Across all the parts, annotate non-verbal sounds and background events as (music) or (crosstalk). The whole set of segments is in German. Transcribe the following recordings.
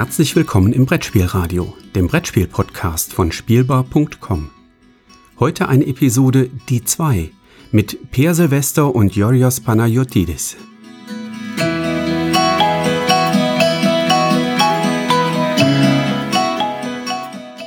Herzlich willkommen im Brettspielradio, dem Brettspiel-Podcast von Spielbar.com. Heute eine Episode Die 2 mit Per Silvester und Yorios Panayotidis.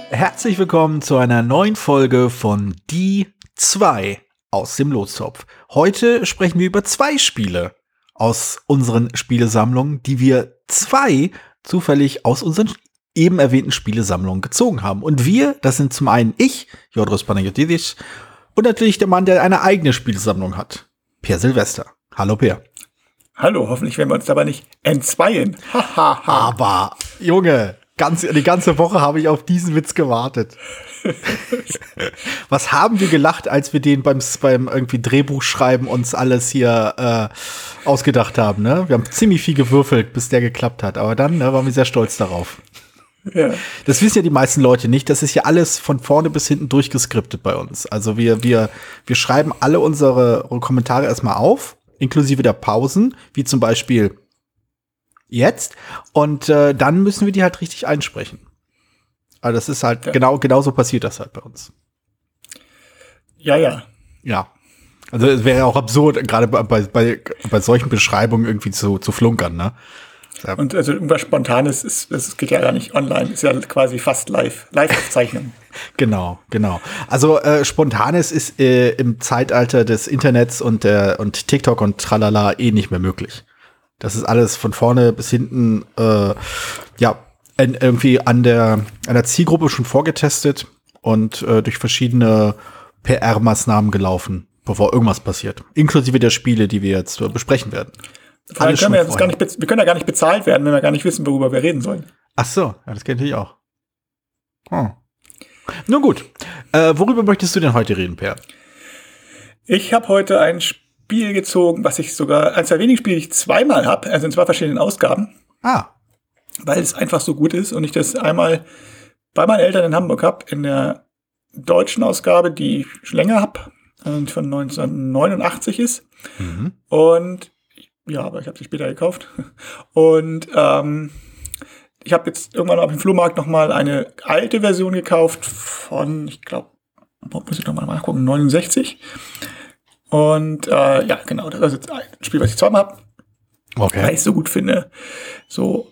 Herzlich willkommen zu einer neuen Folge von Die 2 aus dem Lostopf. Heute sprechen wir über zwei Spiele aus unseren Spielesammlungen, die wir zwei zufällig aus unseren eben erwähnten Spielesammlungen gezogen haben. Und wir, das sind zum einen ich, Jodros Panagiotis, und natürlich der Mann, der eine eigene Spielesammlung hat, Per Silvester. Hallo Per. Hallo, hoffentlich werden wir uns dabei nicht entzweien. (laughs) Aber, Junge, ganz, die ganze Woche habe ich auf diesen Witz gewartet. Was haben wir gelacht, als wir den beim, beim irgendwie Drehbuchschreiben uns alles hier äh, ausgedacht haben, ne? Wir haben ziemlich viel gewürfelt, bis der geklappt hat. Aber dann ne, waren wir sehr stolz darauf. Ja. Das wissen ja die meisten Leute nicht. Das ist ja alles von vorne bis hinten durchgeskriptet bei uns. Also wir, wir, wir schreiben alle unsere Kommentare erstmal auf, inklusive der Pausen, wie zum Beispiel jetzt. Und äh, dann müssen wir die halt richtig einsprechen. Also das ist halt ja. genau, genau so passiert das halt bei uns. Ja, ja. Ja. Also es wäre ja auch absurd, gerade bei, bei, bei solchen Beschreibungen irgendwie zu, zu flunkern, ne? Ja. Und also irgendwas Spontanes ist, das geht ja gar nicht online, ist ja quasi fast live, Live-Aufzeichnung. (laughs) genau, genau. Also äh, Spontanes ist äh, im Zeitalter des Internets und der und TikTok und tralala eh nicht mehr möglich. Das ist alles von vorne bis hinten, äh, ja, irgendwie an der, an der Zielgruppe schon vorgetestet und äh, durch verschiedene PR-Maßnahmen gelaufen, bevor irgendwas passiert. Inklusive der Spiele, die wir jetzt äh, besprechen werden. Können wir, gar nicht, wir können ja gar nicht bezahlt werden, wenn wir gar nicht wissen, worüber wir reden sollen. Ach so, ja, das kenne ich auch. Hm. Nun gut, äh, worüber möchtest du denn heute reden, Per? Ich habe heute ein Spiel gezogen, was ich sogar, eines der wenigen Spiele, die ich zweimal habe, also in zwei verschiedenen Ausgaben. Ah weil es einfach so gut ist und ich das einmal bei meinen Eltern in Hamburg habe, in der deutschen Ausgabe, die ich schon länger habe, von 1989 ist. Mhm. Und ja, aber ich habe sie später gekauft. Und ähm, ich habe jetzt irgendwann auf dem Flohmarkt noch mal eine alte Version gekauft von, ich glaube, muss ich noch mal nachgucken, 69. Und äh, ja, genau, das ist jetzt ein Spiel, was ich zweimal habe. Okay. Weil ich es so gut finde. So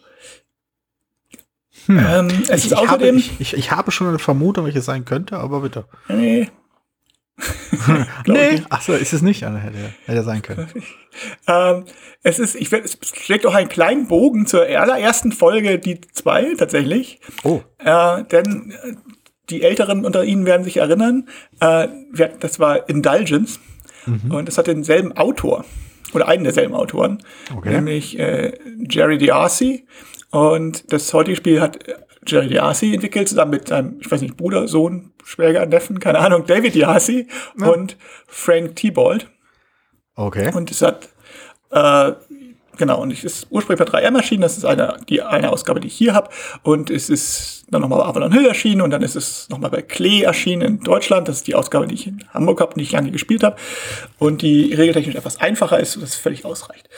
hm. Ähm, es ich, ist außerdem. Habe, ich, ich, habe schon eine Vermutung, welche es sein könnte, aber bitte. Nee. (laughs) nee. Achso, ist es nicht? Hätte, hätte sein können. (laughs) ähm, es ist, ich werde, es schlägt auch einen kleinen Bogen zur allerersten Folge, die zwei tatsächlich. Oh. Äh, denn äh, die Älteren unter Ihnen werden sich erinnern, äh, das war Indulgence mhm. und es hat denselben Autor oder einen derselben Autoren, okay. nämlich äh, Jerry D'Arcy. Und das heutige Spiel hat Jerry Diasi entwickelt, zusammen mit seinem, ich weiß nicht, Bruder, Sohn, Schwäger, Neffen, keine Ahnung, David Diasi ja. und Frank Thibault. Okay. Und es hat, äh, genau, und es ist ursprünglich bei 3M erschienen, das ist eine, die eine Ausgabe, die ich hier habe. Und es ist dann nochmal bei Avalon Hill erschienen und dann ist es nochmal bei Klee erschienen in Deutschland. Das ist die Ausgabe, die ich in Hamburg habe und die ich lange gespielt habe. Und die regeltechnisch etwas einfacher ist, sodass es völlig ausreicht.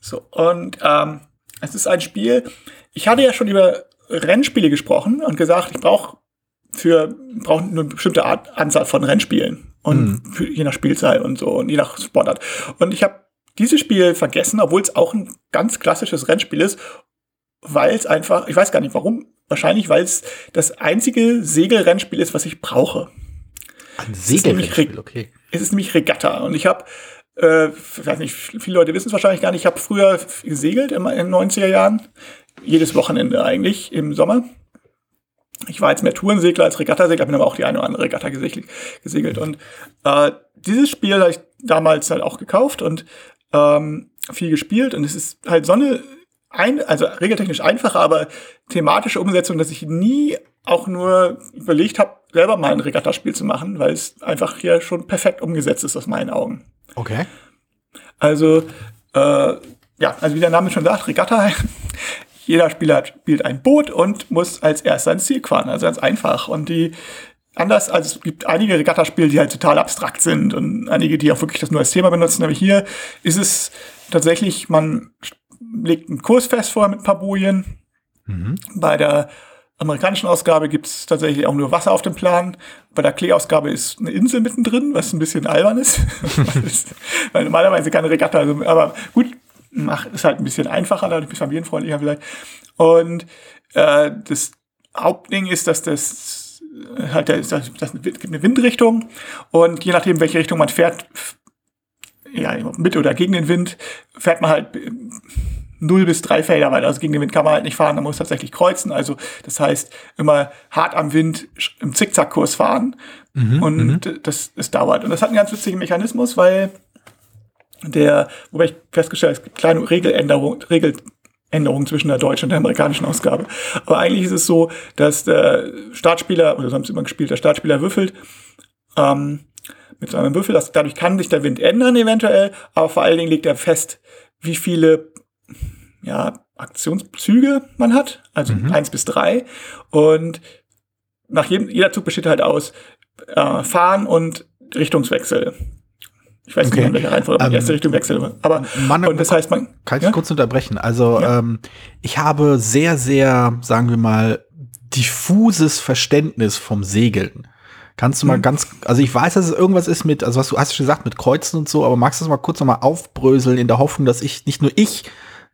So, und ähm, es ist ein Spiel, ich hatte ja schon über Rennspiele gesprochen und gesagt, ich brauche für brauche eine bestimmte Art Anzahl von Rennspielen und mhm. für, je nach Spielzeit und so und je nach Sportart. Und ich habe dieses Spiel vergessen, obwohl es auch ein ganz klassisches Rennspiel ist, weil es einfach, ich weiß gar nicht warum, wahrscheinlich weil es das einzige Segelrennspiel ist, was ich brauche. Ein Segelrennspiel, okay. Es ist nämlich Regatta und ich habe äh, ich weiß nicht, viele Leute wissen es wahrscheinlich gar nicht. Ich habe früher gesegelt in den 90er Jahren. Jedes Wochenende eigentlich im Sommer. Ich war jetzt mehr Tourensegler als Regattasegler, bin aber auch die eine oder andere Regatta gesegelt. Und äh, dieses Spiel habe ich damals halt auch gekauft und ähm, viel gespielt. Und es ist halt so eine, ein, also regeltechnisch einfache, aber thematische Umsetzung, dass ich nie auch nur überlegt habe, selber mal ein Regattaspiel zu machen, weil es einfach hier schon perfekt umgesetzt ist aus meinen Augen. Okay. Also, äh, ja, also wie der Name schon sagt, Regatta. (laughs) Jeder Spieler spielt ein Boot und muss als erster ins Ziel fahren. Also ganz einfach. Und die, anders, also es gibt einige Regattaspiele, die halt total abstrakt sind und einige, die auch wirklich das nur als Thema benutzen. Aber hier ist es tatsächlich, man legt einen Kurs fest vorher mit ein paar Bojen Mhm. Bei der amerikanischen Ausgabe gibt es tatsächlich auch nur Wasser auf dem Plan. Bei der Klee-Ausgabe ist eine Insel mittendrin, was ein bisschen albern ist. (laughs) Weil normalerweise keine Regatta, also, aber gut, macht ist halt ein bisschen einfacher, dadurch ein bisschen familienfreundlicher vielleicht. Und äh, das Hauptding ist, dass das halt das, das, das gibt eine Windrichtung und je nachdem, welche Richtung man fährt, ja, mit oder gegen den Wind, fährt man halt 0 bis 3 Felder weiter. Also gegen den Wind kann man halt nicht fahren, man muss tatsächlich kreuzen. Also das heißt, immer hart am Wind im Zickzackkurs fahren. Mhm, und mhm. das, das dauert. Und das hat einen ganz witzigen Mechanismus, weil der, wobei ich festgestellt habe, es gibt kleine Regeländerungen, Regeländerungen zwischen der deutschen und der amerikanischen Ausgabe. Aber eigentlich ist es so, dass der Startspieler, oder so haben sie immer gespielt, der Startspieler würfelt, ähm, mit so einem Würfel, das, dadurch kann sich der Wind ändern eventuell, aber vor allen Dingen legt er fest, wie viele ja, Aktionszüge man hat, also mhm. eins bis drei. Und nach jedem, jeder Zug besteht halt aus äh, Fahren und Richtungswechsel. Ich weiß okay. nicht, in welcher Reihenfolge man ähm, die erste Richtung wechselt. Aber man, und das heißt, man. Kann ich ja? kurz unterbrechen? Also, ja. ähm, ich habe sehr, sehr, sagen wir mal, diffuses Verständnis vom Segeln. Kannst du mal hm. ganz, also ich weiß, dass es irgendwas ist mit, also was du hast schon gesagt, mit Kreuzen und so, aber magst du das mal kurz noch mal aufbröseln in der Hoffnung, dass ich, nicht nur ich,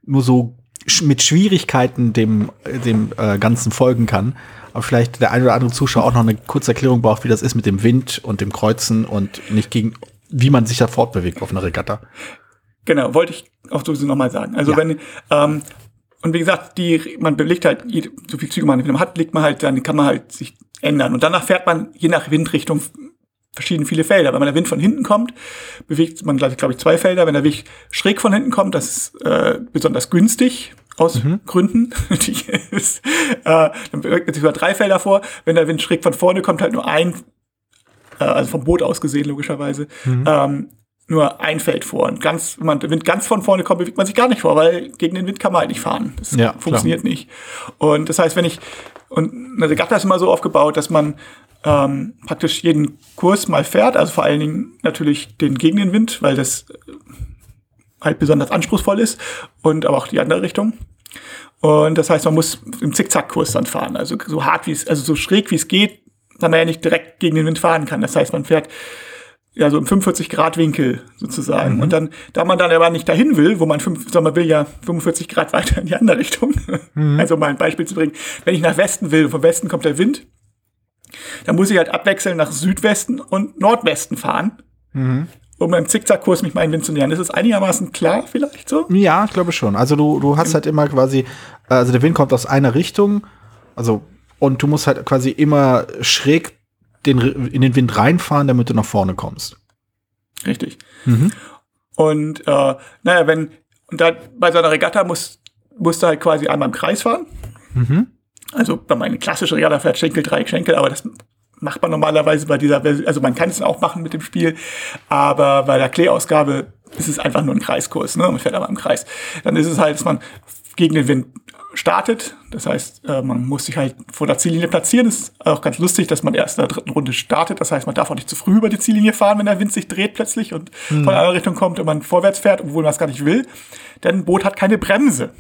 nur so mit Schwierigkeiten dem, dem äh, Ganzen folgen kann. Aber vielleicht der ein oder andere Zuschauer auch noch eine kurze Erklärung braucht, wie das ist mit dem Wind und dem Kreuzen und nicht gegen, wie man sich da fortbewegt auf einer Regatta. Genau, wollte ich auch sowieso nochmal sagen. Also ja. wenn, ähm, und wie gesagt, die, man belegt halt, so viel Züge man hat, legt man halt, dann kann man halt sich ändern. Und danach fährt man je nach Windrichtung verschieden viele Felder. Wenn der Wind von hinten kommt, bewegt man, glaube ich, zwei Felder. Wenn der Wind schräg von hinten kommt, das ist äh, besonders günstig aus mhm. Gründen. (laughs) Die ist, äh, dann bewegt man sich über drei Felder vor. Wenn der Wind schräg von vorne kommt, halt nur ein, äh, also vom Boot aus gesehen logischerweise, mhm. ähm, nur ein Feld vor. Und ganz, wenn man der Wind ganz von vorne kommt, bewegt man sich gar nicht vor, weil gegen den Wind kann man halt nicht fahren. Das ja, funktioniert klar. nicht. Und das heißt, wenn ich, und eine Regatta ist immer so aufgebaut, dass man ähm, praktisch jeden Kurs mal fährt, also vor allen Dingen natürlich den gegen den Wind, weil das äh, halt besonders anspruchsvoll ist und aber auch die andere Richtung. Und das heißt, man muss im Zickzackkurs dann fahren, also so hart wie es, also so schräg wie es geht, da man ja nicht direkt gegen den Wind fahren kann. Das heißt, man fährt ja so im 45 Grad Winkel sozusagen. Mhm. Und dann, da man dann aber nicht dahin will, wo man fünf, sagen man will ja 45 Grad weiter in die andere Richtung. Mhm. Also mal ein Beispiel zu bringen. Wenn ich nach Westen will, vom Westen kommt der Wind, dann muss ich halt abwechseln nach Südwesten und Nordwesten fahren. Mhm. Um beim Zickzackkurs mich meinen Wind zu nähern. Ist das einigermaßen klar vielleicht so? Ja, ich glaube schon. Also du, du hast halt immer quasi, also der Wind kommt aus einer Richtung, also und du musst halt quasi immer schräg den, in den Wind reinfahren, damit du nach vorne kommst. Richtig. Mhm. Und äh, naja, wenn, und da bei so einer Regatta musst, musst du halt quasi einmal im Kreis fahren. Mhm. Also wenn man eine klassische Regatta fährt, Schenkel, Dreieck, Schenkel, aber das macht man normalerweise bei dieser Version, also man kann es auch machen mit dem Spiel, aber bei der Klee-Ausgabe ist es einfach nur ein Kreiskurs, ne? Man fährt aber im Kreis. Dann ist es halt, dass man gegen den Wind startet. Das heißt, äh, man muss sich halt vor der Ziellinie platzieren. Das ist auch ganz lustig, dass man erst in der dritten Runde startet. Das heißt, man darf auch nicht zu früh über die Ziellinie fahren, wenn der Wind sich dreht plötzlich und mhm. von einer Richtung kommt und man vorwärts fährt, obwohl man es gar nicht will. Denn ein Boot hat keine Bremse.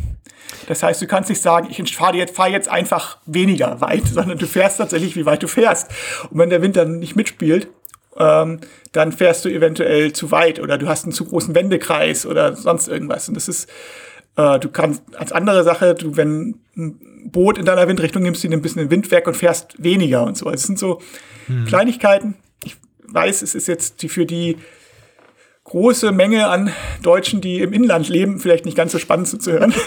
Das heißt, du kannst nicht sagen, ich fahre jetzt, fahr jetzt einfach weniger weit, (laughs) sondern du fährst tatsächlich, wie weit du fährst. Und wenn der Wind dann nicht mitspielt, ähm, dann fährst du eventuell zu weit oder du hast einen zu großen Wendekreis oder sonst irgendwas. Und das ist, äh, du kannst als andere Sache, du, wenn ein Boot in deiner Windrichtung nimmst, du ein bisschen den Windwerk und fährst weniger und so. Also es sind so hm. Kleinigkeiten. Ich weiß, es ist jetzt für die große Menge an Deutschen, die im Inland leben, vielleicht nicht ganz so spannend zuzuhören. (laughs)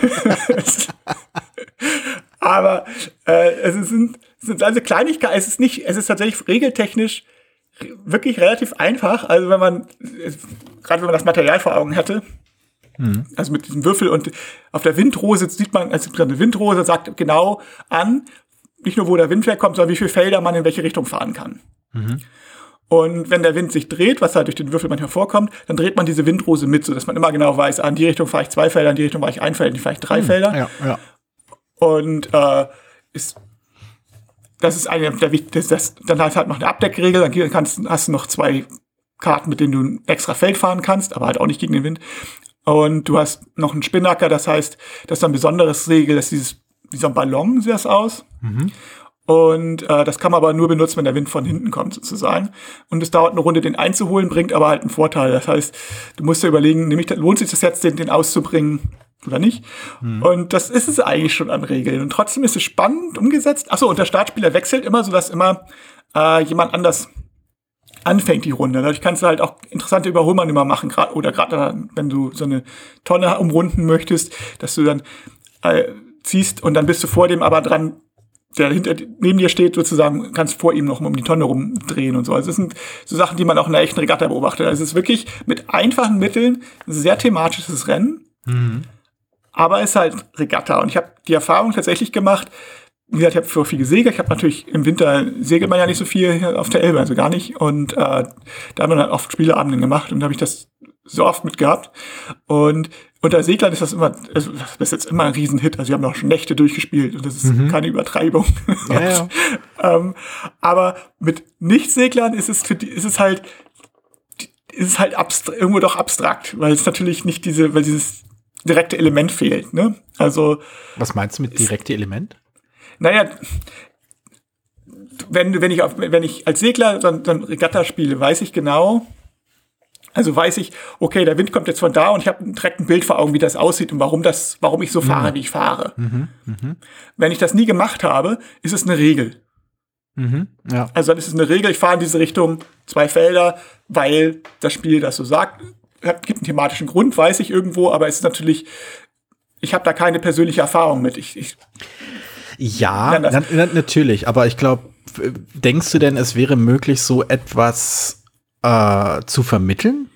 Aber äh, es sind, es sind also Kleinigkeiten, es ist nicht, es ist tatsächlich regeltechnisch wirklich relativ einfach. Also wenn man, gerade wenn man das Material vor Augen hatte, mhm. also mit diesem Würfel und auf der Windrose sieht man, also eine Windrose sagt genau an, nicht nur wo der Wind herkommt, sondern wie viele Felder man in welche Richtung fahren kann. Mhm. Und wenn der Wind sich dreht, was halt durch den Würfel manchmal vorkommt, dann dreht man diese Windrose mit, sodass man immer genau weiß, an ah, die Richtung fahre ich zwei Felder, in die Richtung fahre ich ein Feld, in die fahre ich drei hm, Felder. Ja, ja. Und äh, ist, das ist eine der wichtigsten, dann hast halt noch eine Abdeckregel, dann kannst, hast du noch zwei Karten, mit denen du ein extra Feld fahren kannst, aber halt auch nicht gegen den Wind. Und du hast noch einen Spinnacker, das heißt, das ist ein besonderes Regel, dass dieses wie so ein Ballon sieht das aus. Mhm. Und äh, das kann man aber nur benutzen, wenn der Wind von hinten kommt, sozusagen. Und es dauert eine Runde, den einzuholen, bringt aber halt einen Vorteil. Das heißt, du musst dir überlegen, nämlich lohnt sich das jetzt, den, den auszubringen oder nicht? Mhm. Und das ist es eigentlich schon an Regeln. Und trotzdem ist es spannend umgesetzt. Achso, und der Startspieler wechselt immer, sodass immer äh, jemand anders anfängt die Runde. Dadurch kannst du halt auch interessante Überholmanöver machen, grad, oder gerade wenn du so eine Tonne umrunden möchtest, dass du dann äh, ziehst und dann bist du vor dem aber dran, der hinter neben dir steht, sozusagen, kannst vor ihm noch um die Tonne rumdrehen und so. Also es sind so Sachen, die man auch in einer echten Regatta beobachtet. Also es ist wirklich mit einfachen Mitteln ein sehr thematisches Rennen. Mhm. Aber es ist halt Regatta. Und ich habe die Erfahrung tatsächlich gemacht, wie gesagt, ich habe vor viel gesegelt. Ich habe natürlich im Winter segelt man ja nicht so viel auf der Elbe, also gar nicht. Und äh, da haben wir dann oft Spieleabenden gemacht und da habe ich das so oft mitgehabt. Und unter Seglern ist das immer, also das ist jetzt immer ein Riesenhit. Also wir haben auch schon Nächte durchgespielt und das ist mhm. keine Übertreibung. (laughs) Ja, ja. (laughs) ähm, aber mit Nicht-Seglern ist es für die, ist es halt, ist es halt irgendwo doch abstrakt, weil es natürlich nicht diese, weil dieses direkte Element fehlt. Ne? Also was meinst du mit direkte Element? Naja, wenn, wenn, ich, auf, wenn ich als Segler dann, dann Regatta spiele, weiß ich genau, also weiß ich, okay, der Wind kommt jetzt von da und ich habe direkt ein Bild vor Augen, wie das aussieht und warum das, warum ich so mhm. fahre, wie ich fahre. Mhm, mh. Wenn ich das nie gemacht habe, ist es eine Regel. Mhm, ja. Also dann ist es eine Regel, ich fahre in diese Richtung zwei Felder, weil das Spiel das so sagt. Es gibt einen thematischen Grund, weiß ich irgendwo, aber es ist natürlich, ich habe da keine persönliche Erfahrung mit. Ich, ich ja, na, na, natürlich, aber ich glaube, denkst du denn, es wäre möglich, so etwas äh, zu vermitteln?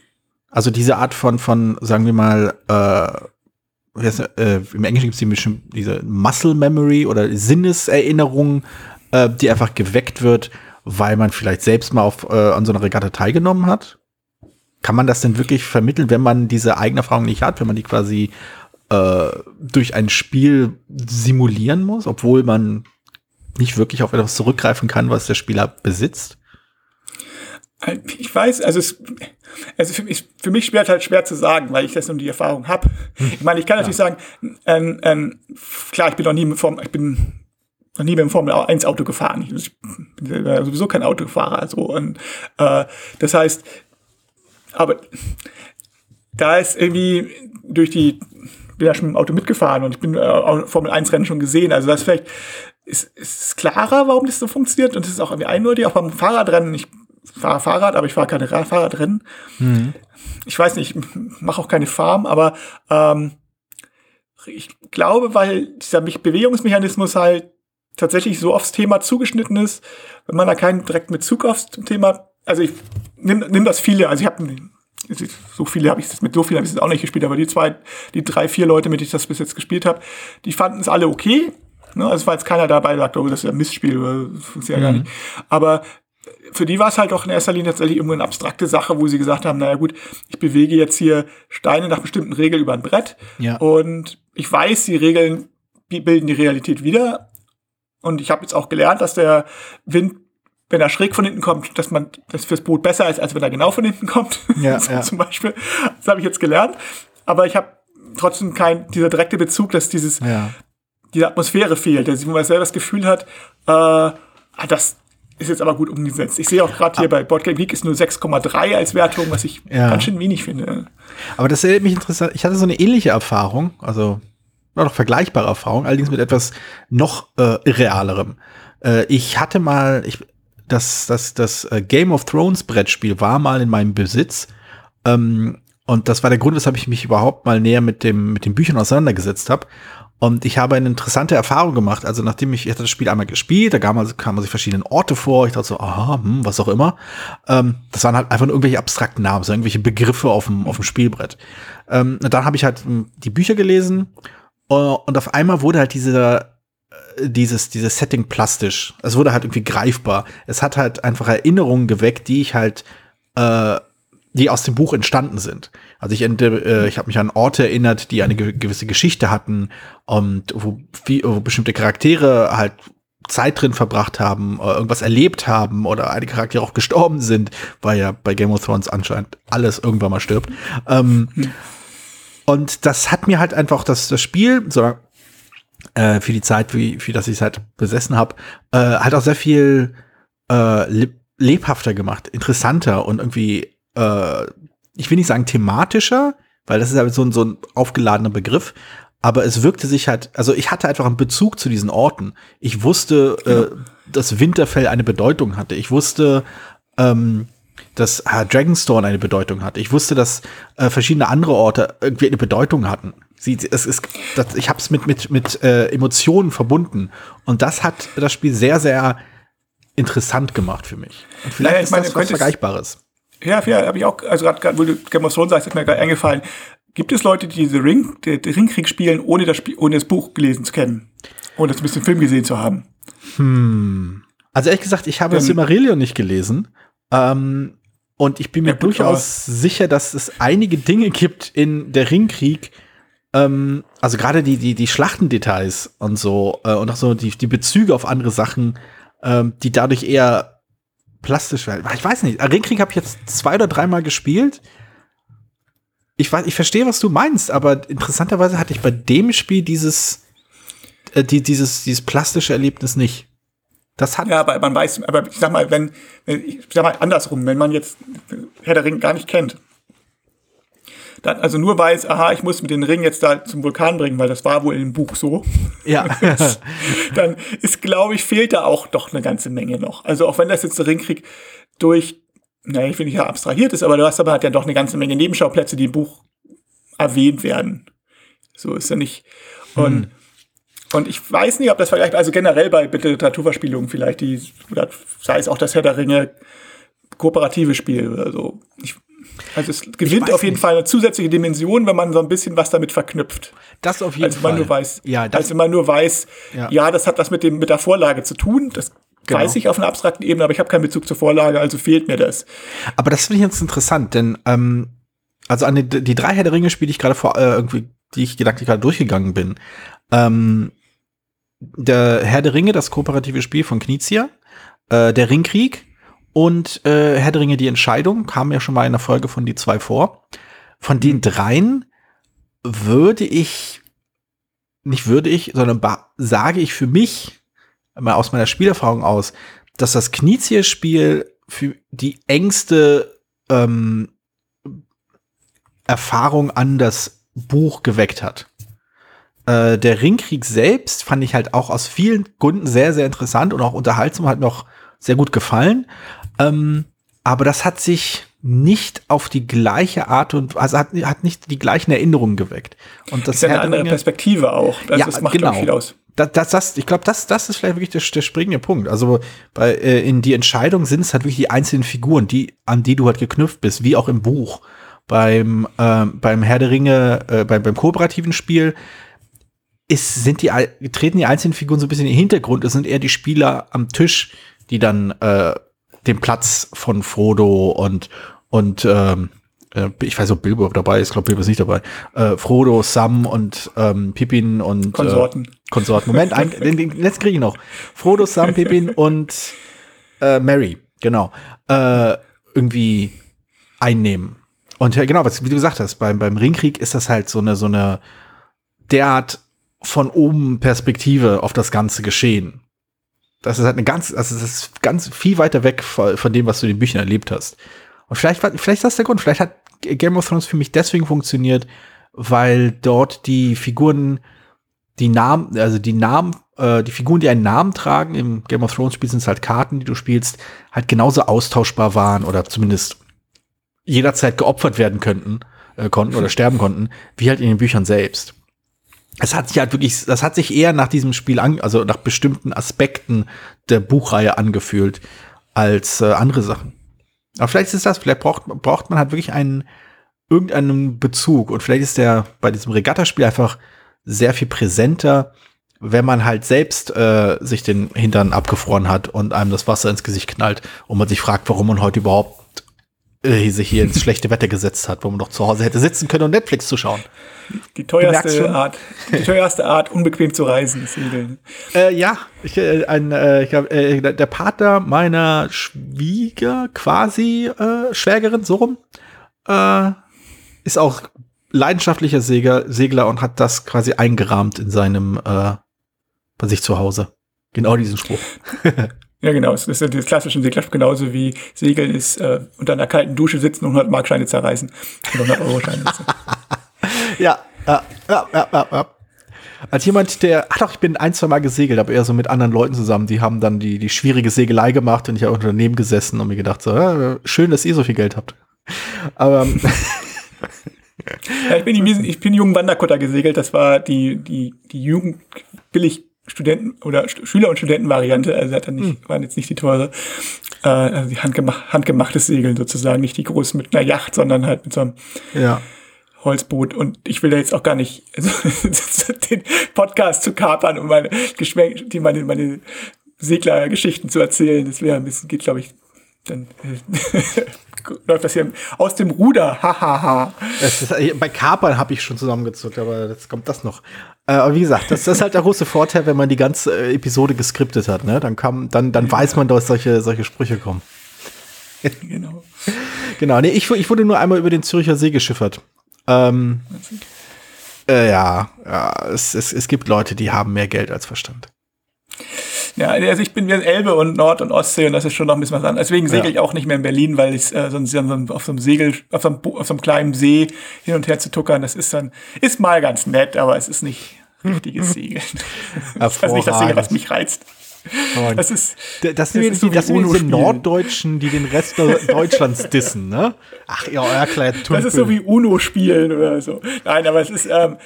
Also diese Art von, von sagen wir mal, äh, äh, im Englischen gibt es die, diese Muscle Memory oder Sinneserinnerung, äh, die einfach geweckt wird, weil man vielleicht selbst mal auf, äh, an so einer Regatta teilgenommen hat. Kann man das denn wirklich vermitteln, wenn man diese eigene Erfahrung nicht hat, wenn man die quasi äh, durch ein Spiel simulieren muss, obwohl man nicht wirklich auf etwas zurückgreifen kann, was der Spieler besitzt? Ich weiß, also es, also für mich, für mich schwer halt schwer zu sagen, weil ich das nur die Erfahrung habe. Hm. Ich meine, ich kann natürlich ja. sagen, ähm, ähm, klar, ich bin noch nie mit Form, ich bin noch nie mit dem Formel 1 Auto gefahren. Ich bin sowieso kein Autofahrer, so und äh, das heißt, aber da ist irgendwie durch die bin ja schon mit dem Auto mitgefahren und ich bin äh, Formel 1 Rennen schon gesehen. Also das ist vielleicht ist, ist klarer, warum das so funktioniert und es ist auch irgendwie eindeutig, auch beim Fahrradrennen. Ich fahre Fahrrad, aber ich fahre keine Fahrradrennen. Mhm. Ich weiß nicht, ich mache auch keine Farm, aber ähm, ich glaube, weil dieser Bewegungsmechanismus halt tatsächlich so aufs Thema zugeschnitten ist, wenn man da keinen direkten Bezug aufs Thema, also ich nimm, nimm das viele, also ich habe so viele habe ich das mit so vielen habe ich das auch nicht gespielt, aber die zwei, die drei, vier Leute, mit denen ich das bis jetzt gespielt habe, die fanden es alle okay. Ne? Also es war jetzt keiner dabei, der sagt, oh, das ist ja ein Missspiel, oder das funktioniert ja mhm. gar nicht. Aber für die war es halt auch in erster Linie tatsächlich irgendwo eine abstrakte Sache, wo sie gesagt haben, naja gut, ich bewege jetzt hier Steine nach bestimmten Regeln über ein Brett ja. und ich weiß, die Regeln bilden die Realität wieder und ich habe jetzt auch gelernt, dass der Wind wenn er schräg von hinten kommt, dass man das fürs Boot besser ist, als wenn er genau von hinten kommt. (laughs) Ja, so ja. Zum Beispiel. Das habe ich jetzt gelernt. Aber ich habe trotzdem kein dieser direkte Bezug, dass dieses ja. diese Atmosphäre fehlt, dass man selber das Gefühl hat, äh, ah, das ist jetzt aber gut umgesetzt. Ich sehe auch gerade hier ah. bei Boardgame Geek ist nur 6,3 als Wertung, was ich ja. ganz schön wenig finde. Aber das erinnert mich interessant. Ich hatte so eine ähnliche Erfahrung, also noch vergleichbare Erfahrung, allerdings mit etwas noch äh, irrealerem. Äh, ich hatte mal, ich das, das, das äh, Game of Thrones Brettspiel war mal in meinem Besitz. Ähm, und das war der Grund, weshalb ich mich überhaupt mal näher mit, dem, mit den Büchern auseinandergesetzt habe. Und ich habe eine interessante Erfahrung gemacht. Also nachdem ich, ich hatte das Spiel einmal gespielt, da kam man, sich verschiedene Orte vor. Ich dachte so, aha, hm, was auch immer. Ähm, das waren halt einfach nur irgendwelche abstrakten Namen, so irgendwelche Begriffe auf dem, auf dem Spielbrett. Ähm, dann habe ich halt hm, die Bücher gelesen uh, und auf einmal wurde halt dieser dieses, dieses Setting plastisch. Es wurde halt irgendwie greifbar. Es hat halt einfach Erinnerungen geweckt, die ich halt, äh, die aus dem Buch entstanden sind. Also ich, äh, ich habe mich an Orte erinnert, die eine gewisse Geschichte hatten und wo, wie, wo bestimmte Charaktere halt Zeit drin verbracht haben, äh, irgendwas erlebt haben oder einige Charaktere auch gestorben sind, weil ja bei Game of Thrones anscheinend alles irgendwann mal stirbt. Ähm, hm. Und das hat mir halt einfach das, das Spiel, so äh, für die Zeit, wie, für das ich es halt besessen habe, äh, halt auch sehr viel äh, lebhafter gemacht, interessanter und irgendwie, äh, ich will nicht sagen thematischer, weil das ist halt so ein, so ein aufgeladener Begriff, aber es wirkte sich halt, also ich hatte einfach einen Bezug zu diesen Orten. Ich wusste, äh, genau. äh, dass Winterfell eine Bedeutung hatte. Ich wusste, ähm, dass äh, Dragonstone eine Bedeutung hatte. Ich wusste, dass äh, verschiedene andere Orte irgendwie eine Bedeutung hatten. Sie, es ist, das, ich habe es mit mit mit äh, Emotionen verbunden und das hat das Spiel sehr sehr interessant gemacht für mich. Und vielleicht naja, ist meine, das was Vergleichbares. Ja, ja, habe ich auch, also gerade, wo du Game of Thrones sagst, ist mir gerade eingefallen. Gibt es Leute, die diese Ring, den Ringkrieg spielen, ohne das, Spiel, ohne das Buch gelesen zu kennen? Ohne das ein bisschen Film gesehen zu haben? Hm. Also ehrlich gesagt, ich habe ähm, Silmarillion nicht gelesen. Ähm, und ich bin mir ja, durchaus sicher, dass es einige Dinge gibt in der Ringkrieg, ähm, also gerade die, die, die Schlachtendetails und so, äh, und auch so die, die Bezüge auf andere Sachen, ähm, die dadurch eher plastisch werden. Ich weiß nicht, Ringkrieg habe ich jetzt zwei oder dreimal gespielt. Ich ich verstehe, was du meinst, aber interessanterweise hatte ich bei dem Spiel dieses, äh, die, dieses, dieses plastische Erlebnis nicht. Das hat ja, aber man weiß, aber ich sag mal, wenn, ich sag mal andersrum, wenn man jetzt Herr der Ring gar nicht kennt, dann also nur weiß, aha, ich muss mit den Ring jetzt da zum Vulkan bringen, weil das war wohl im Buch so. Ja. (laughs) dann ist, glaube ich, fehlt da auch doch eine ganze Menge noch. Also auch wenn das jetzt der Ringkrieg durch, naja, ich will nicht ja abstrahiert ist, aber du hast aber halt ja doch eine ganze Menge Nebenschauplätze, die im Buch erwähnt werden. So ist ja nicht. Und hm. Und ich weiß nicht, ob das vielleicht, also generell bei Literaturverspielungen vielleicht, die, oder sei es auch das Herr der Ringe kooperative Spiel oder so. Ich, also es gewinnt auf jeden nicht. Fall eine zusätzliche Dimension, wenn man so ein bisschen was damit verknüpft. Das auf jeden als Fall. Man nur weiß, ja, das, als wenn man nur weiß, ja. ja, das hat was mit, dem, mit der Vorlage zu tun. Das genau. weiß ich auf einer abstrakten Ebene, aber ich habe keinen Bezug zur Vorlage, also fehlt mir das. Aber das finde ich jetzt interessant, denn ähm, also an die, die drei Herr der Ringe spiele ich gerade vor, äh, irgendwie, die ich gedanklich gerade durchgegangen bin. Ähm, der Herr der Ringe, das kooperative Spiel von Knizia, äh, der Ringkrieg und äh, Herr der Ringe, die Entscheidung, kamen ja schon mal in der Folge von die zwei vor. Von den dreien würde ich, nicht würde ich, sondern sage ich für mich, mal aus meiner Spielerfahrung aus, dass das Knizia-Spiel für die engste ähm, Erfahrung an das Buch geweckt hat. Äh, der Ringkrieg selbst fand ich halt auch aus vielen Gründen sehr, sehr interessant und auch unterhaltsam, hat mir auch sehr gut gefallen. Ähm, aber das hat sich nicht auf die gleiche Art und also hat, hat nicht die gleichen Erinnerungen geweckt. Und das ist ja eine andere Perspektive auch. Das, ja, das macht genau. viel aus. Das, das, das, ich glaube, das, das ist vielleicht wirklich der, der springende Punkt. Also bei, äh, in die Entscheidung sind es halt wirklich die einzelnen Figuren, die, an die du halt geknüpft bist, wie auch im Buch. Beim, äh, beim Herr der Ringe, äh, beim, beim kooperativen Spiel ist, sind die, treten die einzelnen Figuren so ein bisschen in den Hintergrund. Es sind eher die Spieler am Tisch, die dann äh, den Platz von Frodo und, und ähm, äh, ich weiß, ob Bilbo dabei ist, ich glaube, Bilbo ist nicht dabei. Äh, Frodo, Sam und ähm, Pippin und Konsorten. Äh, Konsorten. Moment, ein, den, den letzten kriege ich noch. Frodo, Sam, Pippin (laughs) und äh, Mary, genau. Äh, irgendwie einnehmen. Und ja, genau, was, wie du gesagt hast, beim, beim Ringkrieg ist das halt so eine, so eine derart von oben Perspektive auf das ganze Geschehen. Das ist halt eine ganz, also das ist ganz viel weiter weg von dem, was du in den Büchern erlebt hast. Und vielleicht, vielleicht ist das der Grund. Vielleicht hat Game of Thrones für mich deswegen funktioniert, weil dort die Figuren, die Namen, also die Namen, äh, die Figuren, die einen Namen tragen, im Game of Thrones Spiel sind es halt Karten, die du spielst, halt genauso austauschbar waren oder zumindest jederzeit geopfert werden könnten, äh, konnten oder (laughs) sterben konnten, wie halt in den Büchern selbst es hat sich halt wirklich, das hat sich eher nach diesem Spiel an, also nach bestimmten Aspekten der Buchreihe angefühlt als äh, andere Sachen. Aber vielleicht ist das, vielleicht braucht, braucht man halt wirklich einen, irgendeinen Bezug und vielleicht ist der bei diesem Regattaspiel einfach sehr viel präsenter, wenn man halt selbst äh, sich den Hintern abgefroren hat und einem das Wasser ins Gesicht knallt und man sich fragt, warum man heute überhaupt äh, sich hier ins schlechte Wetter gesetzt hat, wo man doch zu Hause hätte sitzen können und Netflix zu schauen. Die teuerste Art, die teuerste Art, unbequem zu reisen, Segeln. Äh, ja, ich, äh, ein, äh, ich glaub, äh, der Partner meiner Schwieger, quasi äh, Schwägerin, so rum, äh, ist auch leidenschaftlicher Segler, Segler und hat das quasi eingerahmt in seinem, äh, bei sich zu Hause. Genau diesen Spruch. (laughs) ja, genau. Das ist das klassische Seglerspruch, genauso wie Segeln ist äh, unter einer kalten Dusche sitzen und 100 Markscheine zerreißen. Und 100 Euro-Scheine. (laughs) ja, ja, ja, ja, ja. Als jemand, der, ach doch, ich bin ein, zwei Mal gesegelt, aber eher so mit anderen Leuten zusammen, die haben dann die, die schwierige Segelei gemacht und ich habe daneben gesessen und mir gedacht, so, ja, schön, dass ihr so viel Geld habt. Aber. (laughs) ja, ich bin, ich bin jungen Wanderkutter gesegelt, das war die, die, die Jugend billig Studenten- oder Schüler- und Studentenvariante, also hat dann nicht, hm. waren jetzt nicht die teure, äh, also die handgemacht, handgemachtes Segeln sozusagen, nicht die großen mit einer Yacht, sondern halt mit so einem ja. Holzboot. Und ich will da jetzt auch gar nicht (laughs) also, den Podcast zu kapern, um meine Geschmäck, die meine, meine Seglergeschichten zu erzählen. Das wäre ein bisschen, geht, glaube ich, dann (laughs) läuft das hier aus dem Ruder. Hahaha. bei Kapern habe ich schon zusammengezuckt, aber jetzt kommt das noch. Äh, aber wie gesagt, das, das, ist halt der große Vorteil, wenn man die ganze äh, Episode geskriptet hat. Ne? Dann, kann, dann, dann ja. weiß man, dass solche, solche Sprüche kommen. genau. Genau, nee, ich, ich wurde nur einmal über den Zürcher See geschiffert. Ähm, äh, ja, ja es, es, es gibt Leute, die haben mehr Geld als Verstand. Ja, also ich bin wie Elbe und Nord- und Ostsee und das ist schon noch ein bisschen was anderes. Deswegen segel ja. ich auch nicht mehr in Berlin, weil ich äh, sonst auf so einem Segel, auf so einem, auf so einem kleinen See hin und her zu tuckern, das ist dann, ist mal ganz nett, aber es ist nicht richtiges Segeln. das (laughs) ist nicht das Segel, was mich reizt. Das ist, das, das sind, das, die, das sind diese Norddeutschen, die den Rest (laughs) Deutschlands dissen, ne? Ach, ja, euer kleiner Das ist so wie Uno spielen oder so. Nein, aber es ist, ähm,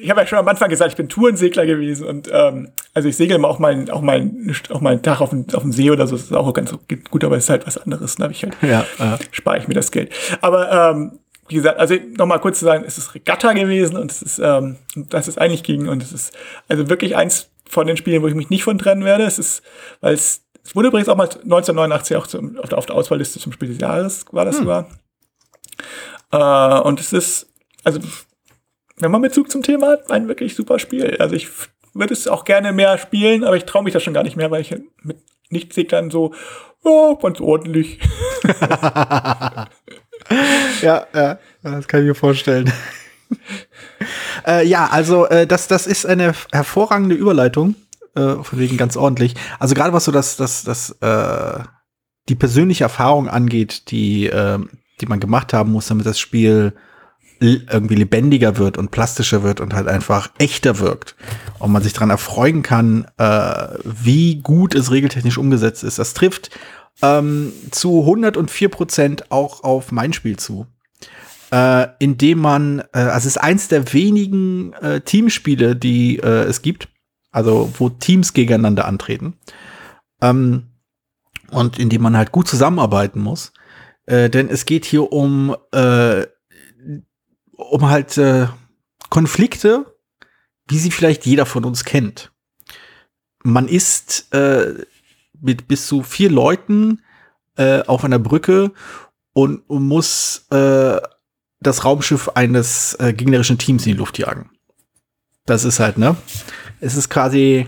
ich habe ja schon am Anfang gesagt, ich bin Tourensegler gewesen und ähm, also ich segel auch mal auch mal auch mal einen Tag auf dem, auf dem See oder so, das ist auch ganz gut, aber es ist halt was anderes, da ich halt ja, ja. spare ich mir das Geld. Aber ähm, wie gesagt, also nochmal kurz zu sagen, es ist Regatta gewesen und es ist ähm, das ist eigentlich ging und es ist also wirklich eins von den Spielen, wo ich mich nicht von trennen werde. Es ist, weil es, es wurde übrigens auch mal 1989 auch zum, auf, der, auf der Auswahlliste zum Spiel des Jahres war das hm. sogar. Äh, und es ist, also wenn man Bezug zum Thema hat, ein wirklich super Spiel. Also ich würde es auch gerne mehr spielen, aber ich traue mich das schon gar nicht mehr, weil ich mit Nicht-Seglern so, oh, ganz ordentlich. (laughs) (laughs) ja, ja, das kann ich mir vorstellen. (laughs) äh, ja, also äh, das, das ist eine hervorragende Überleitung, äh, von wegen ganz ordentlich. Also gerade was so das, das, das, äh, die persönliche Erfahrung angeht, die, äh, die man gemacht haben muss, damit das Spiel irgendwie lebendiger wird und plastischer wird und halt einfach echter wirkt und man sich daran erfreuen kann, äh, wie gut es regeltechnisch umgesetzt ist. Das trifft ähm, zu 104 Prozent auch auf mein Spiel zu äh, indem man, äh, also es ist eins der wenigen äh, Teamspiele, die äh, es gibt, also wo Teams gegeneinander antreten. Ähm, und in dem man halt gut zusammenarbeiten muss. Äh, denn es geht hier um, äh, um halt äh, Konflikte, wie sie vielleicht jeder von uns kennt. Man ist äh, mit bis zu vier Leuten äh, auf einer Brücke und, muss äh, das Raumschiff eines äh, gegnerischen Teams in die Luft jagen. Das ist halt, ne? Es ist quasi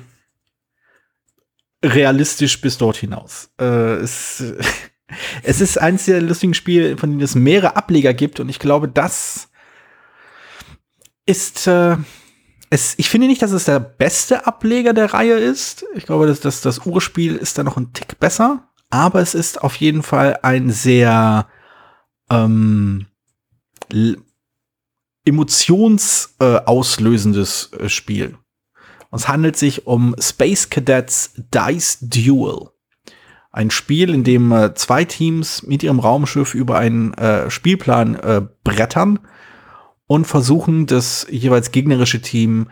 realistisch bis dort hinaus. Äh, es, (laughs) es ist eins der lustigen Spiele, von denen es mehrere Ableger gibt und ich glaube, das ist äh, es, ich finde nicht, dass es der beste Ableger der Reihe ist. Ich glaube, dass, dass das Urspiel ist da noch ein Tick besser, aber es ist auf jeden Fall ein sehr ähm, emotionsauslösendes äh, Spiel. Und es handelt sich um Space Cadets Dice Duel. Ein Spiel, in dem äh, zwei Teams mit ihrem Raumschiff über einen äh, Spielplan äh, brettern und versuchen, das jeweils gegnerische Team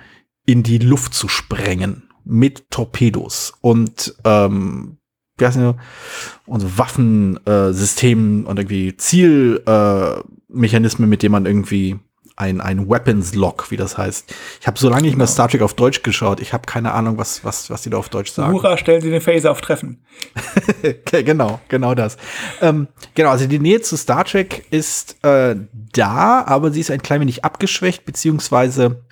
in die Luft zu sprengen mit Torpedos. Und ähm, wie heißt und Waffensystemen und irgendwie Zielmechanismen, äh, mit denen man irgendwie ein, ein Weapons Lock, wie das heißt. Ich habe so lange nicht mehr genau. Star Trek auf Deutsch geschaut. Ich habe keine Ahnung, was, was, was die da auf Deutsch sagen. Hurra, stellen Sie den Phaser auf Treffen. (laughs) genau, genau das. Ähm, genau, also die Nähe zu Star Trek ist äh, da, aber sie ist ein klein wenig abgeschwächt, beziehungsweise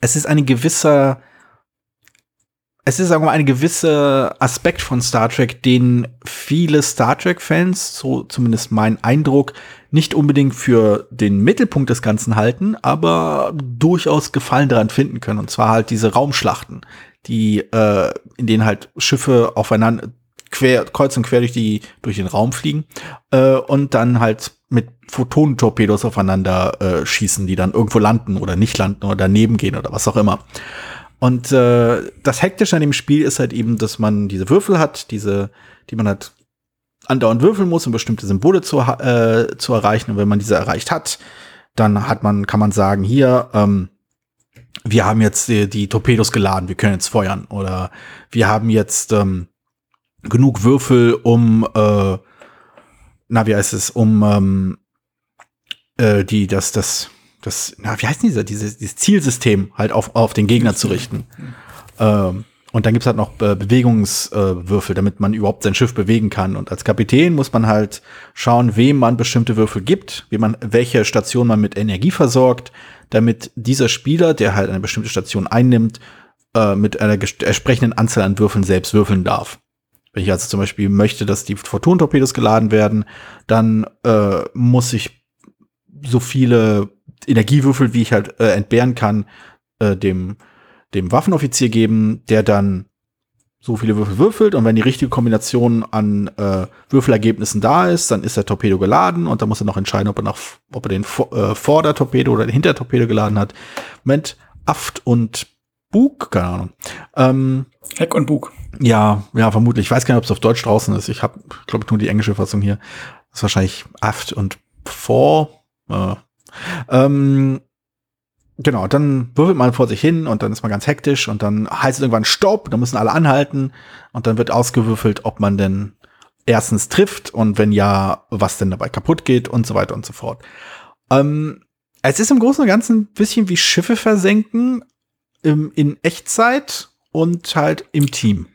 es ist eine gewisse es ist, sagen wir mal, ein gewisser Aspekt von Star Trek, den viele Star Trek-Fans, so zumindest mein Eindruck, nicht unbedingt für den Mittelpunkt des Ganzen halten, aber durchaus Gefallen daran finden können. Und zwar halt diese Raumschlachten, die, äh, in denen halt Schiffe aufeinander quer, kreuz und quer durch die, durch den Raum fliegen, äh, und dann halt mit Photonentorpedos aufeinander äh, schießen, die dann irgendwo landen oder nicht landen oder daneben gehen oder was auch immer. Und äh, das Hektische an dem Spiel ist halt eben, dass man diese Würfel hat, diese, die man halt andauernd würfeln muss, um bestimmte Symbole zu, äh, zu erreichen. Und wenn man diese erreicht hat, dann hat man, kann man sagen, hier, ähm, wir haben jetzt die, die Torpedos geladen, wir können jetzt feuern. Oder wir haben jetzt ähm, genug Würfel, um, äh, na, wie heißt es, um ähm, äh, die, das, das, das, na, wie heißt dieser, dieses, dieses Zielsystem halt auf, auf den Gegner zu richten. Ähm, und dann gibt's halt noch äh, Bewegungswürfel, damit man überhaupt sein Schiff bewegen kann. Und als Kapitän muss man halt schauen, wem man bestimmte Würfel gibt, wie man, welche Station man mit Energie versorgt, damit dieser Spieler, der halt eine bestimmte Station einnimmt, äh, mit einer entsprechenden Anzahl an Würfeln selbst würfeln darf. Wenn ich also zum Beispiel möchte, dass die Photon-Torpedos geladen werden, dann äh, muss ich so viele Energiewürfel, wie ich halt äh, entbehren kann, äh, dem, dem Waffenoffizier geben, der dann so viele Würfel würfelt und wenn die richtige Kombination an äh, Würfelergebnissen da ist, dann ist der Torpedo geladen und dann muss er noch entscheiden, ob er noch, ob er den äh, Vordertorpedo oder den Hintertorpedo geladen hat. Moment, Aft und Bug, keine Ahnung. Ähm, Heck und Bug. Ja, ja, vermutlich. Ich weiß gar nicht, ob es auf Deutsch draußen ist. Ich habe, glaube nur die englische Fassung hier. Das ist wahrscheinlich Aft und Vor. Äh, ähm, genau, dann würfelt man vor sich hin und dann ist man ganz hektisch und dann heißt es irgendwann Stopp, dann müssen alle anhalten und dann wird ausgewürfelt, ob man denn erstens trifft und wenn ja, was denn dabei kaputt geht und so weiter und so fort. Ähm, es ist im Großen und Ganzen ein bisschen wie Schiffe versenken im, in Echtzeit und halt im Team.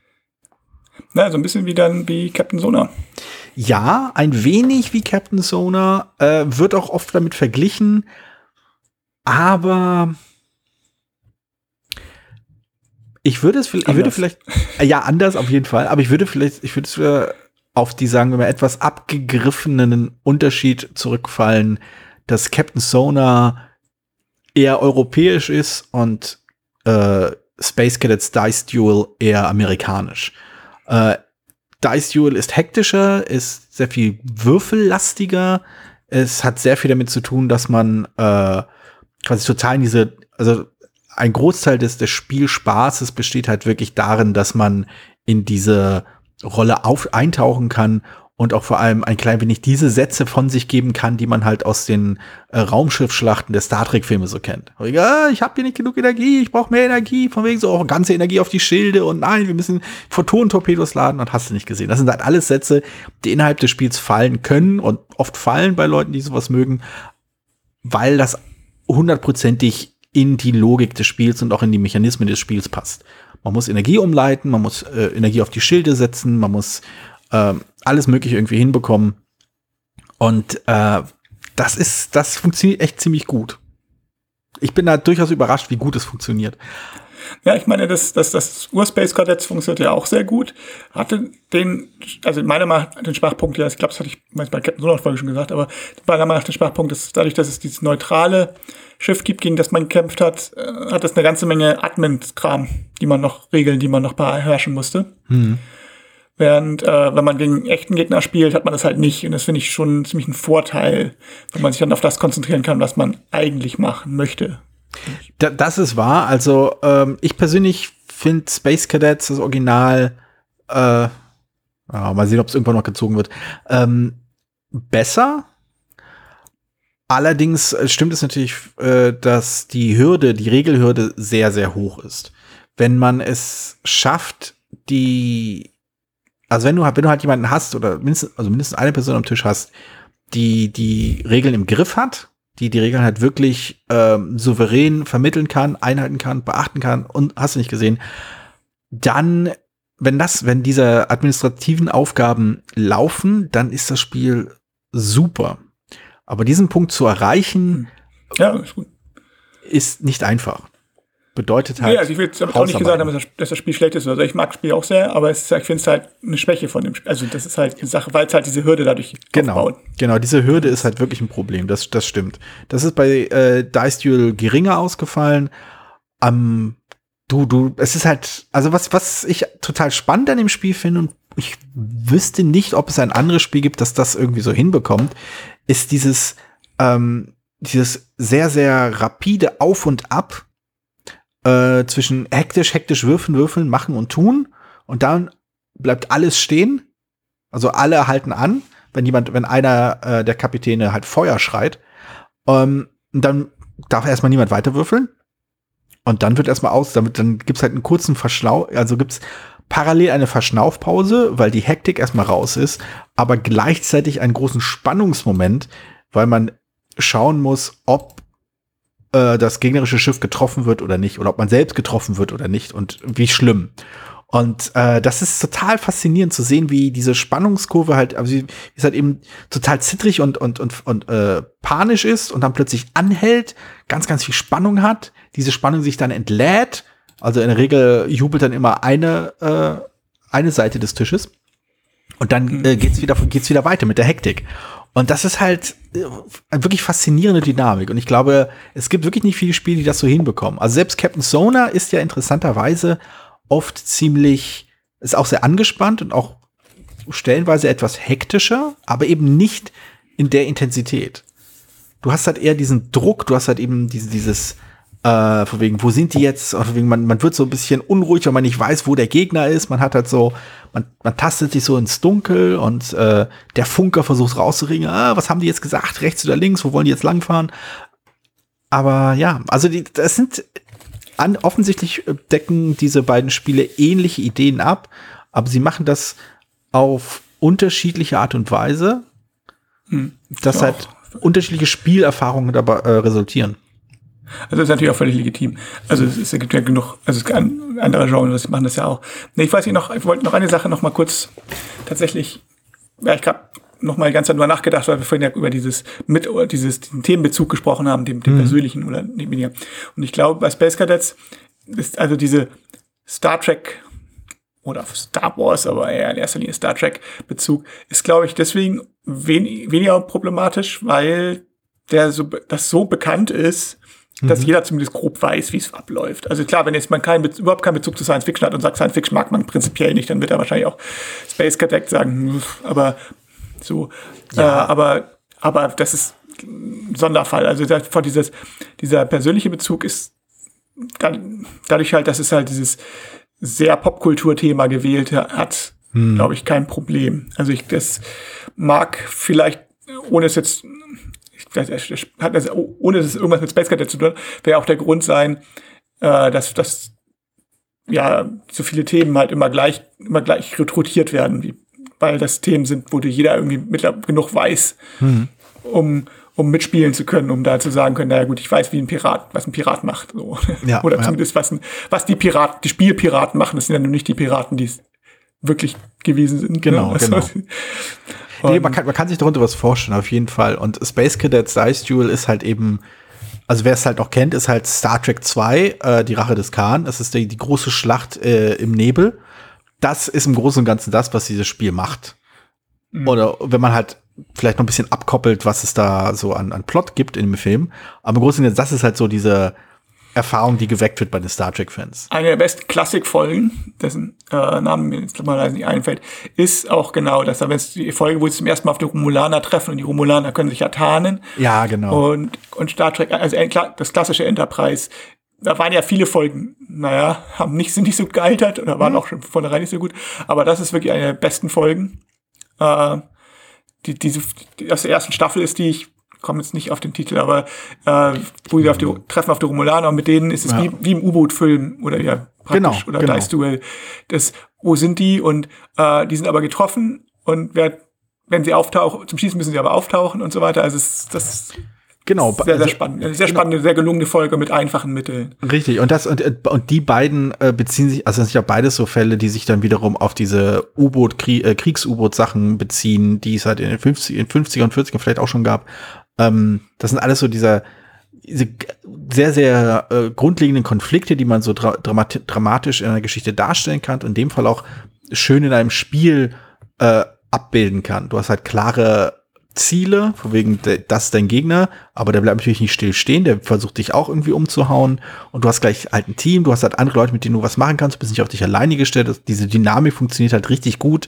Na, so ein bisschen wie dann wie Captain Sonar. Ja, ein wenig wie Captain Sonar, äh, wird auch oft damit verglichen, aber ich würde es vielleicht, ich würde vielleicht, äh, ja, anders auf jeden Fall, aber ich würde vielleicht, ich würde es äh, auf die, sagen wir mal, etwas abgegriffenen Unterschied zurückfallen, dass Captain Sonar eher europäisch ist und äh, Space Cadets Dice Duel eher amerikanisch. Äh, Dice Duel ist hektischer, ist sehr viel würfellastiger. Es hat sehr viel damit zu tun, dass man äh, quasi total in diese, also ein Großteil des, des Spielspaßes besteht halt wirklich darin, dass man in diese Rolle auf, eintauchen kann und auch vor allem ein klein wenig diese Sätze von sich geben kann, die man halt aus den äh, Raumschiffschlachten der Star Trek Filme so kennt. Ja, ich habe hier nicht genug Energie, ich brauche mehr Energie, von wegen so auch ganze Energie auf die Schilde und nein, wir müssen Photonentorpedos laden und hast du nicht gesehen. Das sind halt alles Sätze, die innerhalb des Spiels fallen können und oft fallen bei Leuten, die sowas mögen, weil das hundertprozentig in die Logik des Spiels und auch in die Mechanismen des Spiels passt. Man muss Energie umleiten, man muss äh, Energie auf die Schilde setzen, man muss äh, alles Mögliche irgendwie hinbekommen. Und äh, das ist, das funktioniert echt ziemlich gut. Ich bin da durchaus überrascht, wie gut es funktioniert. Ja, ich meine, das, das, das Urspace Quartett funktioniert ja auch sehr gut. Hatte den, also meiner Meinung nach den Schwachpunkt, ja, ich glaube, das hatte ich bei Captain Sonar Folge schon gesagt, aber meiner Meinung nach den Schwachpunkt ist dadurch, dass es dieses neutrale Schiff gibt, gegen das man gekämpft hat, äh, hat es eine ganze Menge Admin-Kram, die man noch regeln, die man noch beherrschen musste. Mhm. Während, äh, wenn man gegen echten Gegner spielt, hat man das halt nicht. Und das finde ich schon ziemlich ein Vorteil, wenn man sich dann auf das konzentrieren kann, was man eigentlich machen möchte. Da, das ist wahr. Also ähm, ich persönlich finde Space Cadets, das Original, äh, ja, mal sehen, ob es irgendwann noch gezogen wird, ähm, besser. Allerdings äh, stimmt es natürlich, äh, dass die Hürde, die Regelhürde sehr, sehr hoch ist. Wenn man es schafft, die also wenn du, wenn du halt jemanden hast oder mindestens, also mindestens eine Person am Tisch hast, die die Regeln im Griff hat, die die Regeln halt wirklich ähm, souverän vermitteln kann, einhalten kann, beachten kann und hast du nicht gesehen, dann, wenn das, wenn diese administrativen Aufgaben laufen, dann ist das Spiel super. Aber diesen Punkt zu erreichen, ja, ist, ist nicht einfach. Bedeutet halt. Ja, also ich will damit auch nicht gesagt haben, dass das Spiel schlecht ist. Also ich mag das Spiel auch sehr, aber ist, ich finde es halt eine Schwäche von dem Spiel. Also das ist halt eine Sache, weil es halt diese Hürde dadurch genau, aufbaut. Genau, diese Hürde ist halt wirklich ein Problem. Das, das stimmt. Das ist bei äh, Dice Duel geringer ausgefallen. Ähm, du, du, es ist halt, also was, was ich total spannend an dem Spiel finde und ich wüsste nicht, ob es ein anderes Spiel gibt, das das irgendwie so hinbekommt, ist dieses, ähm, dieses sehr, sehr rapide Auf und Ab äh, zwischen hektisch, hektisch würfeln, würfeln, machen und tun und dann bleibt alles stehen. Also alle halten an, wenn jemand, wenn einer äh, der Kapitäne halt Feuer schreit. Ähm, dann darf erstmal niemand weiter würfeln. Und dann wird erstmal aus, damit, dann gibt's halt einen kurzen Verschlau, also gibt's parallel eine Verschnaufpause, weil die Hektik erstmal raus ist, aber gleichzeitig einen großen Spannungsmoment, weil man schauen muss, ob äh, das gegnerische Schiff getroffen wird oder nicht, oder ob man selbst getroffen wird oder nicht und wie schlimm. Und äh, das ist total faszinierend zu sehen, wie diese Spannungskurve halt, also wie es halt eben total zittrig und und und und äh, panisch ist und dann plötzlich anhält, ganz ganz viel Spannung hat, diese Spannung sich dann entlädt. Also in der Regel jubelt dann immer eine äh, eine Seite des Tisches und dann äh, geht's wieder geht's wieder weiter mit der Hektik. Und das ist halt äh, eine wirklich faszinierende Dynamik. Und ich glaube, es gibt wirklich nicht viele Spiele, die das so hinbekommen. Also selbst Captain Sona ist ja interessanterweise oft ziemlich, ist auch sehr angespannt und auch stellenweise etwas hektischer, aber eben nicht in der Intensität. Du hast halt eher diesen Druck, du hast halt eben diese, dieses, äh, von wegen, wo sind die jetzt? Oder wegen, man, man wird so ein bisschen unruhig, weil man nicht weiß, wo der Gegner ist. Man hat halt so, man, man tastet sich so ins Dunkel und äh, der Funker versucht rauszuregen, ah, was haben die jetzt gesagt? Rechts oder links? Wo wollen die jetzt langfahren? Aber ja, also die, das sind an, offensichtlich decken diese beiden Spiele ähnliche Ideen ab, aber sie machen das auf unterschiedliche Art und Weise, hm, dass halt unterschiedliche Spielerfahrungen dabei äh, resultieren. Also das ist natürlich auch völlig legitim. Also es, es gibt ja genug, also es kann andere Genres machen das ja auch. Nee, ich weiß nicht noch, ich wollte noch eine Sache noch mal kurz tatsächlich, ja, ich habe noch mal ganz darüber nachgedacht, weil wir vorhin ja über dieses mit dieses diesen Themenbezug gesprochen haben, dem, dem mhm. persönlichen oder nicht weniger. Und ich glaube, bei Space Cadets ist also diese Star Trek oder Star Wars, aber eher in erster Linie Star Trek Bezug, ist glaube ich deswegen wen, weniger problematisch, weil der so, das so bekannt ist, dass mhm. jeder zumindest grob weiß, wie es abläuft. Also klar, wenn jetzt man keinen, überhaupt keinen Bezug zu Science Fiction hat und sagt, Science Fiction mag man prinzipiell nicht, dann wird er wahrscheinlich auch Space Cadet sagen, aber so, ja. Äh, aber, aber das ist ein Sonderfall. Also von dieses, dieser persönliche Bezug ist dann, dadurch halt, dass es halt dieses sehr Popkulturthema gewählt hat, hm. glaube ich, kein Problem. Also ich, das mag vielleicht, ohne es jetzt das, hat das, ohne dass es irgendwas mit Space Cadet zu tun hat, wäre auch der Grund sein, äh, dass, dass ja so viele Themen halt immer gleich, immer gleich rekrutiert werden, wie, weil das Themen sind, wo jeder irgendwie mittlerweile genug weiß, mhm. um um mitspielen zu können, um da zu sagen können, naja gut, ich weiß, wie ein Pirat, was ein Pirat macht. So. Ja, (laughs) Oder zumindest ja. was, was die Piraten, die Spielpiraten machen, das sind ja nur nicht die Piraten, die es wirklich gewesen sind. Genau, ne? genau. (laughs) nee, man kann, man kann sich darunter was vorstellen, auf jeden Fall. Und Space Cadets Dice Duel ist halt eben, also wer es halt noch kennt, ist halt Star Trek 2, äh, die Rache des Khan. Das ist die, die große Schlacht äh, im Nebel. Das ist im Großen und Ganzen das, was dieses Spiel macht. Mhm. Oder wenn man halt vielleicht noch ein bisschen abkoppelt, was es da so an, an Plot gibt in dem Film. Aber im Großen und Ganzen, das ist halt so diese, Erfahrung, die geweckt wird bei den Star Trek-Fans. Eine der besten Klassikfolgen, dessen äh, Namen mir jetzt mal nicht einfällt, ist auch genau das. Aber es die Folge, wo sie zum ersten Mal auf die Romulaner treffen und die Romulaner können sich ja tarnen. Ja, genau. Und, und Star Trek, also das klassische Enterprise, da waren ja viele Folgen, naja, haben nicht, sind nicht so gealtert oder waren mhm. auch schon von vornherein nicht so gut. Aber das ist wirklich eine der besten Folgen. Äh, die, diese, die aus der ersten Staffel ist, die ich komme jetzt nicht auf den Titel, aber äh, wo sie auf die, treffen auf die Romulaner und mit denen ist es ja. wie, wie im U-Boot-Film oder ja, praktisch genau, oder genau. Dice Duel. Das, wo sind die? Und äh, die sind aber getroffen und wer, wenn sie auftauchen, zum Schießen müssen sie aber auftauchen und so weiter. Also es, das Genau. Sehr, sehr also, spannend. Sehr genau. spannende, sehr gelungene Folge mit einfachen Mitteln. Richtig. Und das, und, und die beiden äh, beziehen sich, also das sind ja beides so Fälle, die sich dann wiederum auf diese U-Boot, Krieg, äh, Kriegs-U-Boot-Sachen beziehen, die es halt in den 50, in 50er und 40er vielleicht auch schon gab. Ähm, das sind alles so dieser, diese sehr, sehr äh, grundlegenden Konflikte, die man so dra dramat dramatisch in einer Geschichte darstellen kann und in dem Fall auch schön in einem Spiel äh, abbilden kann. Du hast halt klare Ziele, von wegen, das ist dein Gegner, aber der bleibt natürlich nicht still stehen, der versucht dich auch irgendwie umzuhauen. Und du hast gleich halt ein Team, du hast halt andere Leute, mit denen du was machen kannst, du bist nicht auf dich alleine gestellt, diese Dynamik funktioniert halt richtig gut.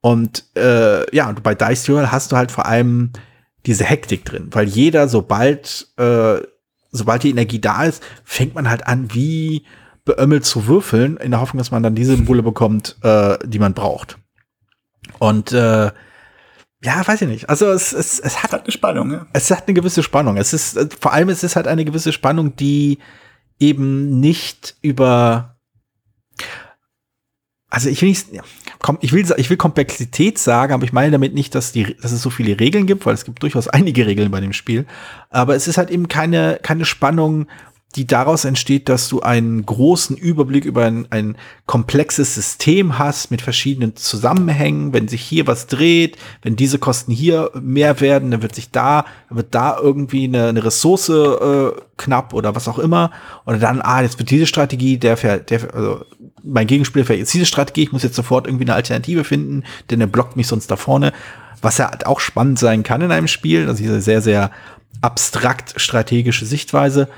Und äh, ja, und bei Dice Duel hast du halt vor allem diese Hektik drin, weil jeder, sobald, äh, sobald die Energie da ist, fängt man halt an, wie beömmelt zu würfeln, in der Hoffnung, dass man dann diese Symbole bekommt, äh, die man braucht. Und äh, ja, weiß ich nicht. Also es, es, es hat, hat eine Spannung. Ja. Es hat eine gewisse Spannung. Es ist äh, vor allem es ist halt eine gewisse Spannung, die eben nicht über also ich will nicht, ich will, ich will Komplexität sagen, aber ich meine damit nicht, dass, die, dass es so viele Regeln gibt, weil es gibt durchaus einige Regeln bei dem Spiel. Aber es ist halt eben keine, keine Spannung, die daraus entsteht, dass du einen großen Überblick über ein, ein komplexes System hast mit verschiedenen Zusammenhängen. Wenn sich hier was dreht, wenn diese Kosten hier mehr werden, dann wird sich da, wird da irgendwie eine, eine Ressource äh, knapp oder was auch immer. Oder dann, ah, jetzt wird diese Strategie, der, der also mein Gegenspieler fährt jetzt diese Strategie, ich muss jetzt sofort irgendwie eine Alternative finden, denn er blockt mich sonst da vorne. Was ja halt auch spannend sein kann in einem Spiel, also diese sehr, sehr abstrakt strategische Sichtweise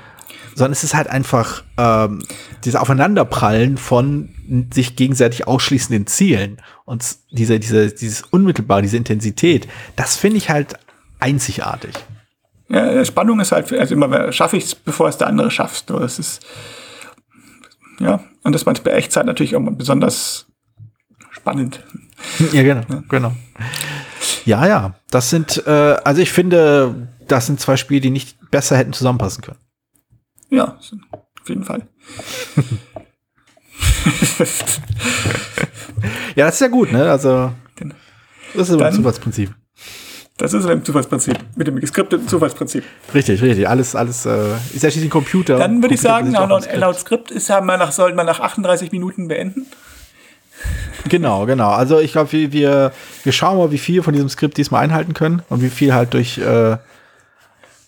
sondern es ist halt einfach ähm, dieses Aufeinanderprallen von sich gegenseitig ausschließenden Zielen und diese, diese, dieses unmittelbar, diese Intensität, das finde ich halt einzigartig. Ja, Spannung ist halt, also immer, schaffe ich es, bevor es der andere schafft. Das ist, ja, und das macht bei Echtzeit natürlich auch besonders spannend. Ja, genau, ja. genau. Ja, ja, das sind, äh, also ich finde, das sind zwei Spiele, die nicht besser hätten zusammenpassen können. Ja, auf jeden Fall. (laughs) ja, das ist ja gut, ne? Also, das ist ein Zufallsprinzip. Das ist ein Zufallsprinzip, mit dem geskripteten Zufallsprinzip. Richtig, richtig. Alles, alles äh, ist ja schließlich ein Computer. Dann würde ich sagen, laut, laut Skript ist, haben wir nach, sollten wir nach 38 Minuten beenden. Genau, genau. Also ich glaube, wir, wir, wir schauen mal, wie viel von diesem Skript diesmal einhalten können und wie viel halt durch äh,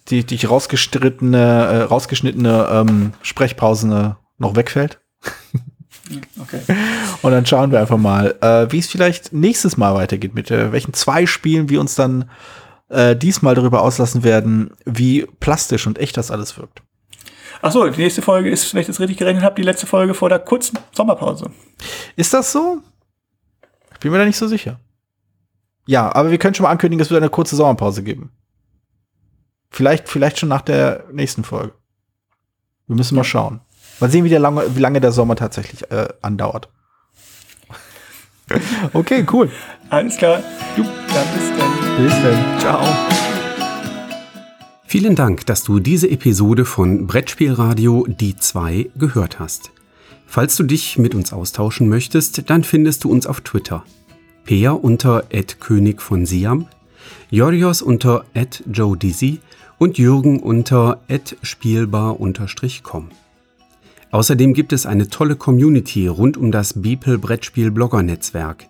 die, die rausgestrittene, äh, rausgeschnittene ähm, Sprechpausen noch wegfällt. Okay. (laughs) Und dann schauen wir einfach mal, äh, wie es vielleicht nächstes Mal weitergeht, mit äh, welchen zwei Spielen wir uns dann äh, diesmal darüber auslassen werden, wie plastisch und echt das alles wirkt. Ach so, die nächste Folge ist, wenn ich das richtig gerechnet habe, die letzte Folge vor der kurzen Sommerpause. Ist das so? Ich bin mir da nicht so sicher. Ja, aber wir können schon mal ankündigen, es wird eine kurze Sommerpause geben. Vielleicht, vielleicht schon nach der nächsten Folge. Wir müssen mal schauen. Mal sehen, wie, der lange, wie lange der Sommer tatsächlich äh, andauert. (laughs) okay, cool. Alles klar. Jo. Dann bis dann. Bis dann. Ciao. Vielen Dank, dass du diese Episode von Brettspielradio Die 2 gehört hast. Falls du dich mit uns austauschen möchtest, dann findest du uns auf Twitter. Peer unter König von Siam, Jorios unter Joe Dizzy und Jürgen unter @spielbar_com. Außerdem gibt es eine tolle Community rund um das Beeple Brettspiel Blogger Netzwerk.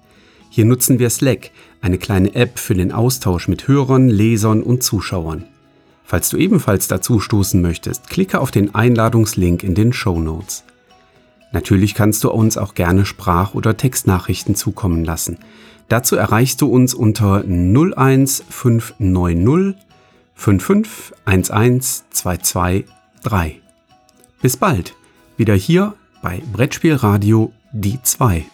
Hier nutzen wir Slack, eine kleine App für den Austausch mit Hörern, Lesern und Zuschauern. Falls du ebenfalls dazu stoßen möchtest, klicke auf den Einladungslink in den Show Notes. Natürlich kannst du uns auch gerne Sprach- oder Textnachrichten zukommen lassen. Dazu erreichst du uns unter 01590 5511223. Bis bald, wieder hier bei Brettspielradio die 2.